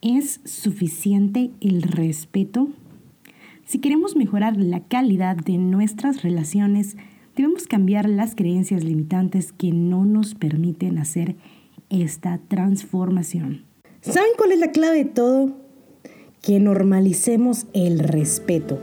¿Es suficiente el respeto? Si queremos mejorar la calidad de nuestras relaciones, debemos cambiar las creencias limitantes que no nos permiten hacer esta transformación. ¿Saben cuál es la clave de todo? Que normalicemos el respeto.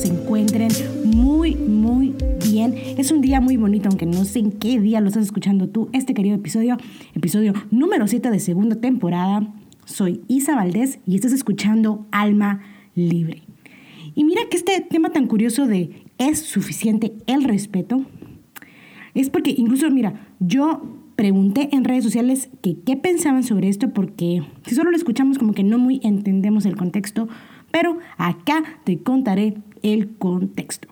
Se encuentren muy, muy bien. Es un día muy bonito, aunque no sé en qué día lo estás escuchando tú, este querido episodio, episodio número 7 de segunda temporada. Soy Isa Valdés y estás escuchando Alma Libre. Y mira que este tema tan curioso de ¿es suficiente el respeto? Es porque incluso, mira, yo pregunté en redes sociales que qué pensaban sobre esto porque si solo lo escuchamos como que no muy entendemos el contexto pero acá te contaré el contexto.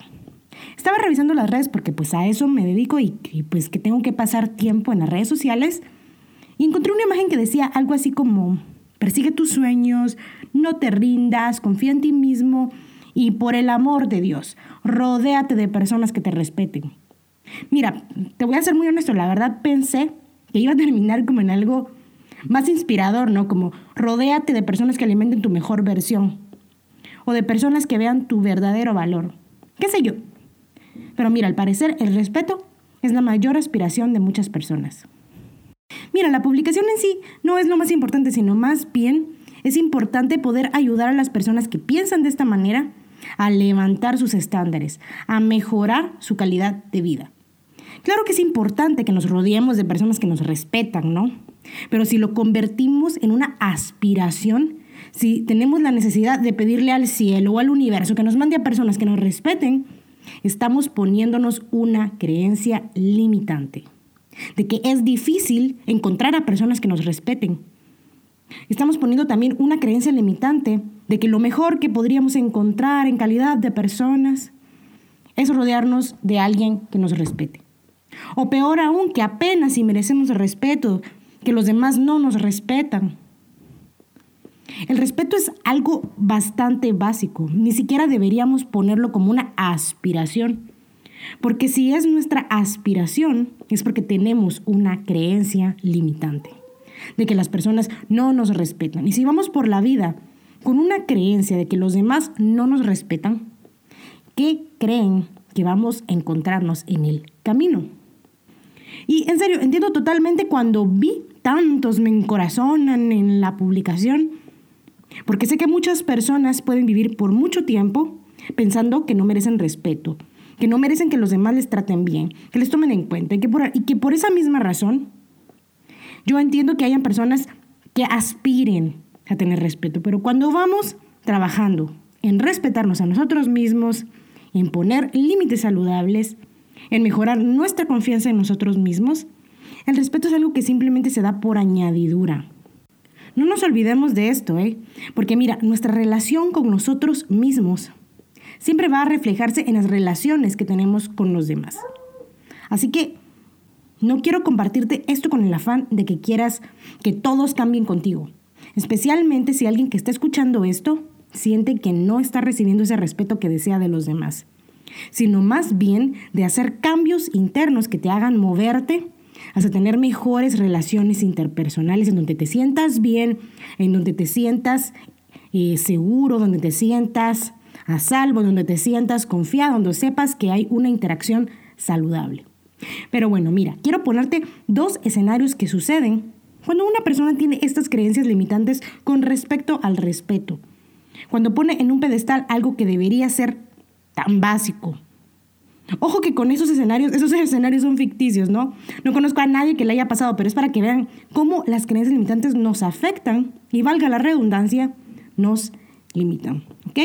Estaba revisando las redes porque pues a eso me dedico y, pues que tengo que pasar tiempo en las redes sociales y encontré una imagen que decía algo así como persigue tus sueños, no te rindas, confía en ti mismo y por el amor de Dios, rodéate de personas que te respeten. Mira, te voy a ser muy honesto, la verdad pensé que iba a terminar como en algo más inspirador, ¿no? Como rodéate de personas que alimenten tu mejor versión o de personas que vean tu verdadero valor. ¿Qué sé yo? Pero mira, al parecer el respeto es la mayor aspiración de muchas personas. Mira, la publicación en sí no es lo más importante, sino más bien es importante poder ayudar a las personas que piensan de esta manera a levantar sus estándares, a mejorar su calidad de vida. Claro que es importante que nos rodeemos de personas que nos respetan, ¿no? Pero si lo convertimos en una aspiración, si tenemos la necesidad de pedirle al cielo o al universo que nos mande a personas que nos respeten, estamos poniéndonos una creencia limitante de que es difícil encontrar a personas que nos respeten. Estamos poniendo también una creencia limitante de que lo mejor que podríamos encontrar en calidad de personas es rodearnos de alguien que nos respete. O peor aún, que apenas si merecemos respeto, que los demás no nos respetan. El respeto es algo bastante básico, ni siquiera deberíamos ponerlo como una aspiración, porque si es nuestra aspiración es porque tenemos una creencia limitante de que las personas no nos respetan. Y si vamos por la vida con una creencia de que los demás no nos respetan, ¿qué creen que vamos a encontrarnos en el camino? Y en serio, entiendo totalmente cuando vi tantos me encorazonan en la publicación porque sé que muchas personas pueden vivir por mucho tiempo pensando que no merecen respeto, que no merecen que los demás les traten bien, que les tomen en cuenta y que por, esa misma razón yo entiendo que hayan personas que aspiren a tener respeto, pero cuando vamos trabajando en respetarnos a nosotros mismos, en poner límites saludables, en mejorar nuestra confianza en nosotros mismos, el respeto es algo que simplemente se da por añadidura. No nos olvidemos de esto, ¿eh? Porque mira, nuestra relación con nosotros mismos siempre va a reflejarse en las relaciones que tenemos con los demás. Así que no quiero compartirte esto con el afán de que quieras que todos cambien contigo. Especialmente si alguien que está escuchando esto siente que no está recibiendo ese respeto que desea de los demás, sino más bien de hacer cambios internos que te hagan moverte hasta tener mejores relaciones interpersonales en donde te sientas bien, en donde te sientas eh, seguro, donde te sientas a salvo, donde te sientas confiado, donde sepas que hay una interacción saludable. Pero bueno, mira, quiero ponerte dos escenarios que suceden cuando una persona tiene estas creencias limitantes con respecto al respeto. Cuando pone en un pedestal algo que debería ser tan básico, Ojo que con esos escenarios, esos escenarios son ficticios, ¿no? No conozco a nadie que le haya pasado, pero es para que vean cómo las creencias limitantes nos afectan y valga la redundancia, nos limitan, ¿ok?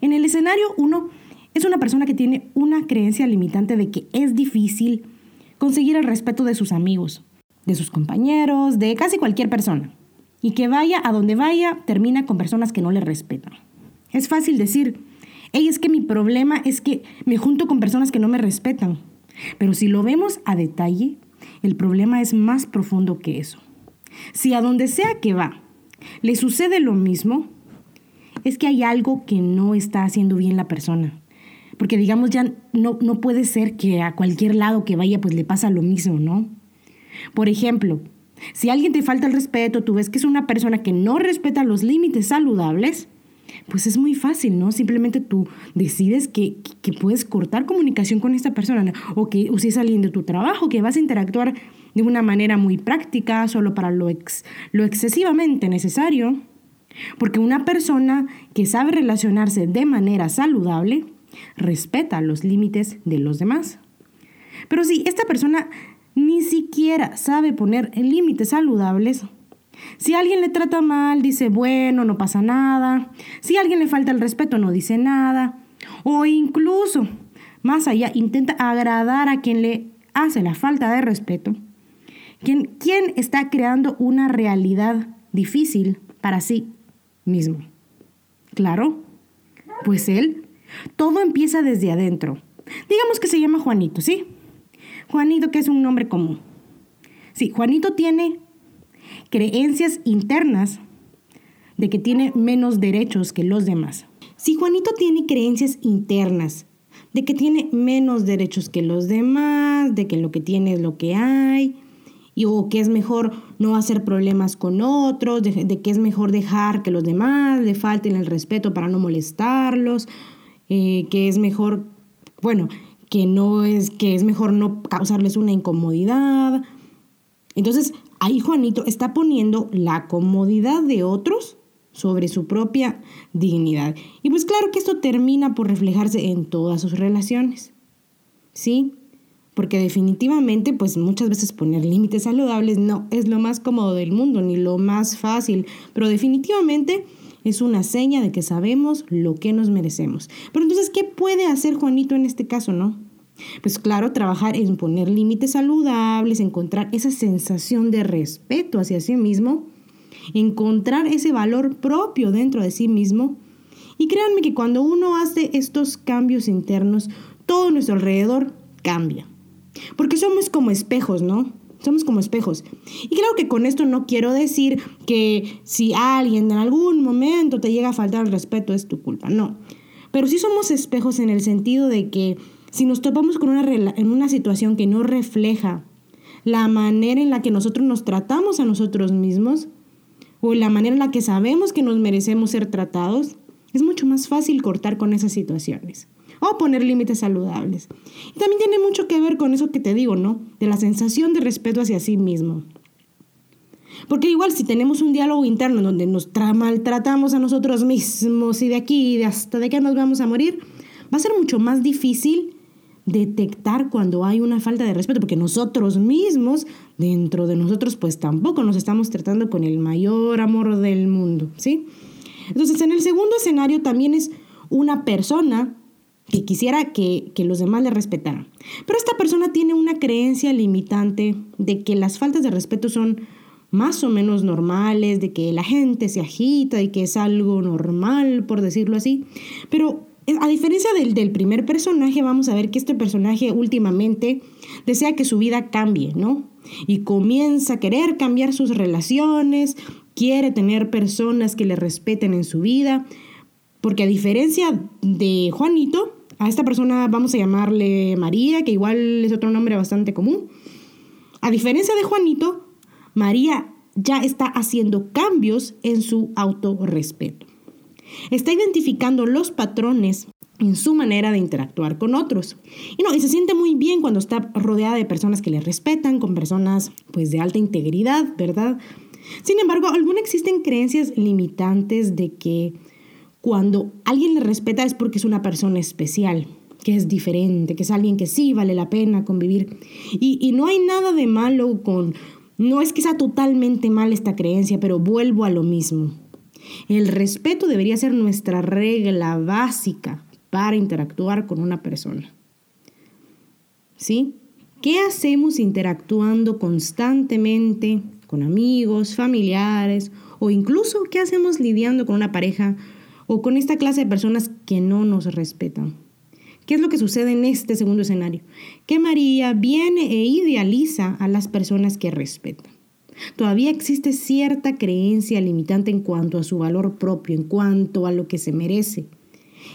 En el escenario 1 es una persona que tiene una creencia limitante de que es difícil conseguir el respeto de sus amigos, de sus compañeros, de casi cualquier persona. Y que vaya a donde vaya, termina con personas que no le respetan. Es fácil decir, Ey, es que mi problema es que me junto con personas que no me respetan. Pero si lo vemos a detalle, el problema es más profundo que eso. Si a donde sea que va le sucede lo mismo, es que hay algo que no está haciendo bien la persona. Porque digamos ya no, no puede ser que a cualquier lado que vaya pues le pasa lo mismo, ¿no? Por ejemplo, si alguien te falta el respeto, tú ves que es una persona que no respeta los límites saludables, pues es muy fácil, ¿no? Simplemente tú decides que, puedes cortar comunicación con esta persona o que o si es alguien de tu trabajo, que vas a interactuar de una manera muy práctica, solo para lo, lo excesivamente necesario. Porque una persona que sabe relacionarse de manera saludable respeta los límites de los demás. Pero si esta persona ni siquiera sabe poner límites saludables, si alguien le trata mal, dice, bueno, no pasa nada. Si alguien le falta el respeto, no dice nada. O incluso, más allá, intenta agradar a quien le hace la falta de respeto. ¿Quién, quién está creando una realidad difícil para sí mismo? Claro, pues él. Todo empieza desde adentro. Digamos que se llama Juanito, ¿sí? Juanito, que es un nombre común. Sí, Juanito tiene creencias internas de que tiene menos derechos que los demás. Si Juanito tiene creencias internas de que tiene menos derechos que los demás, de que lo que tiene es lo que hay, y, o que es mejor no hacer problemas con otros, de, que es mejor dejar que los demás le falten el respeto para no molestarlos, eh, que es mejor, bueno, que no es, que es mejor no causarles una incomodidad. Entonces, ahí Juanito está poniendo la comodidad de otros sobre su propia dignidad. Y pues claro que esto termina por reflejarse en todas sus relaciones. ¿Sí? Porque definitivamente, pues muchas veces poner límites saludables no es lo más cómodo del mundo, ni lo más fácil, pero definitivamente es una seña de que sabemos lo que nos merecemos. Pero entonces, ¿qué puede hacer Juanito en este caso, no? Pues claro, trabajar en poner límites saludables, encontrar esa sensación de respeto hacia sí mismo, encontrar ese valor propio dentro de sí mismo. Y créanme que cuando uno hace estos cambios internos, todo nuestro alrededor cambia. Porque somos como espejos, ¿no? Somos como espejos. Y creo que con esto no quiero decir que si alguien en algún momento te llega a faltar el respeto es tu culpa, no. Pero sí somos espejos en el sentido de que si nos topamos con una, en una situación que no refleja la manera en la que nosotros nos tratamos a nosotros mismos o la manera en la que sabemos que nos merecemos ser tratados, es mucho más fácil cortar con esas situaciones o poner límites saludables. Y también tiene mucho que ver con eso que te digo, ¿no? De la sensación de respeto hacia sí mismo. Porque igual si tenemos un diálogo interno donde nos maltratamos a nosotros mismos y de aquí y hasta de que nos vamos a morir, va a ser mucho más difícil detectar cuando hay una falta de respeto, porque nosotros mismos, dentro de nosotros, pues tampoco nos estamos tratando con el mayor amor del mundo, ¿sí? Entonces, en el segundo escenario también es una persona que quisiera que, que, los demás le respetaran. Pero esta persona tiene una creencia limitante de que las faltas de respeto son más o menos normales, de que la gente se agita y que es algo normal, por decirlo así. Pero a diferencia del, del, primer personaje, vamos a ver que este personaje últimamente desea que su vida cambie, ¿no? Y comienza a querer cambiar sus relaciones, quiere tener personas que le respeten en su vida, porque a diferencia de Juanito, a esta persona vamos a llamarle María, que igual es otro nombre bastante común. A diferencia de Juanito, María ya está haciendo cambios en su autorrespeto. Está identificando los patrones en su manera de interactuar con otros. Y no, y se siente muy bien cuando está rodeada de personas que le respetan, con personas pues de alta integridad, ¿verdad? Sin embargo, aún existen creencias limitantes de que cuando alguien le respeta es porque es una persona especial, que es diferente, que es alguien que sí vale la pena convivir. Y, y no hay nada de malo con... No es que sea totalmente mal esta creencia, pero vuelvo a lo mismo. El respeto debería ser nuestra regla básica para interactuar con una persona. ¿Sí? ¿Qué hacemos interactuando constantemente con amigos, familiares o incluso qué hacemos lidiando con una pareja o con esta clase de personas que no nos respetan? ¿Qué es lo que sucede en este segundo escenario? Que María viene e idealiza a las personas que respetan. Todavía existe cierta creencia limitante en cuanto a su valor propio, en cuanto a lo que se merece,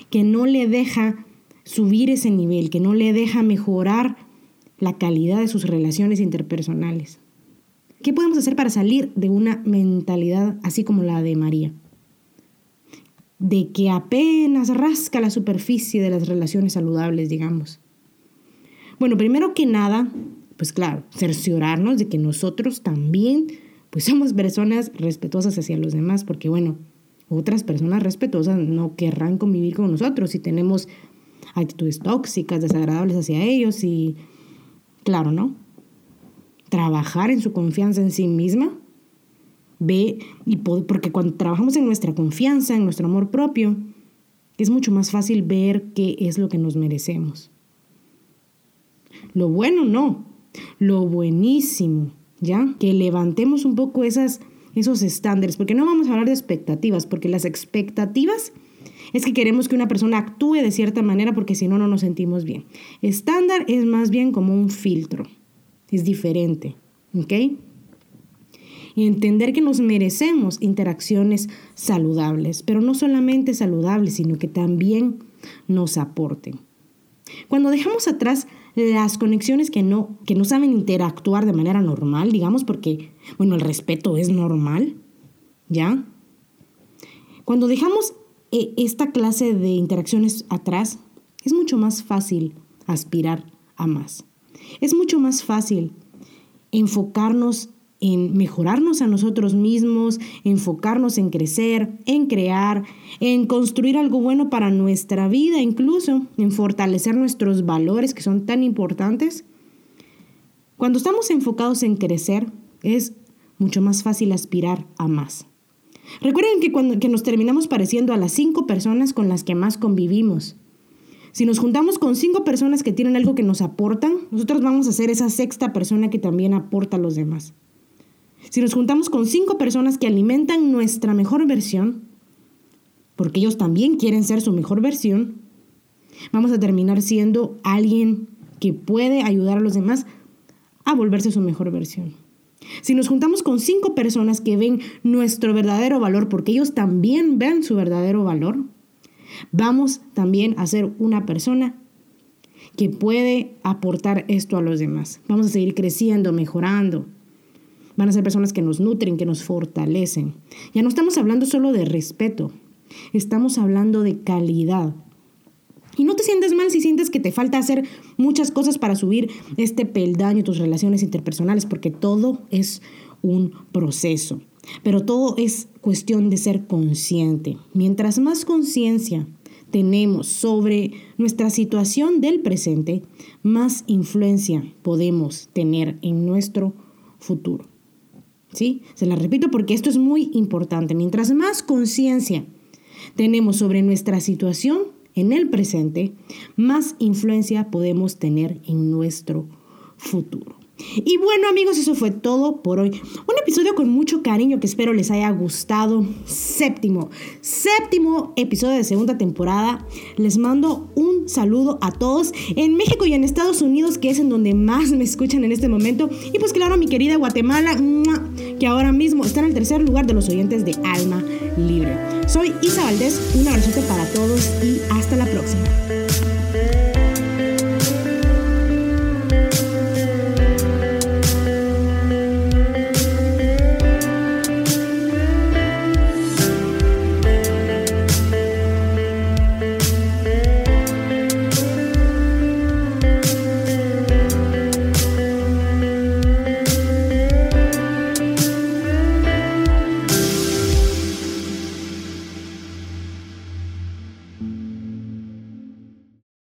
que no le deja subir ese nivel, que no le deja mejorar la calidad de sus relaciones interpersonales. ¿Qué podemos hacer para salir de una mentalidad así como la de María? De que apenas rasca la superficie de las relaciones saludables, digamos. Bueno, primero que nada, pues claro, cerciorarnos de que nosotros también pues somos personas respetuosas hacia los demás, porque bueno, otras personas respetuosas no querrán convivir con nosotros si tenemos actitudes tóxicas, desagradables hacia ellos y claro, ¿no? Trabajar en su confianza en sí misma, ve y porque cuando trabajamos en nuestra confianza, en nuestro amor propio, es mucho más fácil ver qué es lo que nos merecemos. Lo bueno no, lo buenísimo, ¿ya? Que levantemos un poco esos estándares, porque no vamos a hablar de expectativas, porque las expectativas es que queremos que una persona actúe de cierta manera porque si no, no nos sentimos bien. Estándar es más bien como un filtro, es diferente, ¿ok? Y entender que nos merecemos interacciones saludables, pero no solamente saludables, sino que también nos aporten. Cuando dejamos atrás las conexiones que no, que no saben interactuar de manera normal, digamos, porque, bueno, el respeto es normal, ¿ya? Cuando dejamos eh, esta clase de interacciones atrás, es mucho más fácil aspirar a más. Es mucho más fácil enfocarnos en mejorarnos a nosotros mismos, enfocarnos en crecer, en crear, en construir algo bueno para nuestra vida, incluso en fortalecer nuestros valores que son tan importantes. Cuando estamos enfocados en crecer, es mucho más fácil aspirar a más. Recuerden que cuando que nos terminamos pareciendo a las cinco personas con las que más convivimos. Si nos juntamos con cinco personas que tienen algo que nos aportan, nosotros vamos a ser esa sexta persona que también aporta a los demás. Si nos juntamos con cinco personas que alimentan nuestra mejor versión, porque ellos también quieren ser su mejor versión, vamos a terminar siendo alguien que puede ayudar a los demás a volverse su mejor versión. Si nos juntamos con cinco personas que ven nuestro verdadero valor, porque ellos también ven su verdadero valor, vamos también a ser una persona que puede aportar esto a los demás. Vamos a seguir creciendo, mejorando, Van a ser personas que nos nutren, que nos fortalecen. Ya no estamos hablando solo de respeto, estamos hablando de calidad. Y no te sientes mal si sientes que te falta hacer muchas cosas para subir este peldaño, tus relaciones interpersonales, porque todo es un proceso. Pero todo es cuestión de ser consciente. Mientras más conciencia tenemos sobre nuestra situación del presente, más influencia podemos tener en nuestro futuro. Se la repito porque esto es muy importante. Mientras más conciencia tenemos sobre nuestra situación en el presente, más influencia podemos tener en nuestro futuro. Y bueno amigos, eso fue todo por hoy. Un episodio con mucho cariño que espero les haya gustado. Séptimo, séptimo episodio de segunda temporada. Les mando un saludo a todos en México y en Estados Unidos, que es en donde más me escuchan en este momento. Y pues claro, mi querida Guatemala, que ahora mismo está en el tercer lugar de los oyentes de Alma Libre. Soy Isa Valdés, un abrazote para todos y hasta la próxima.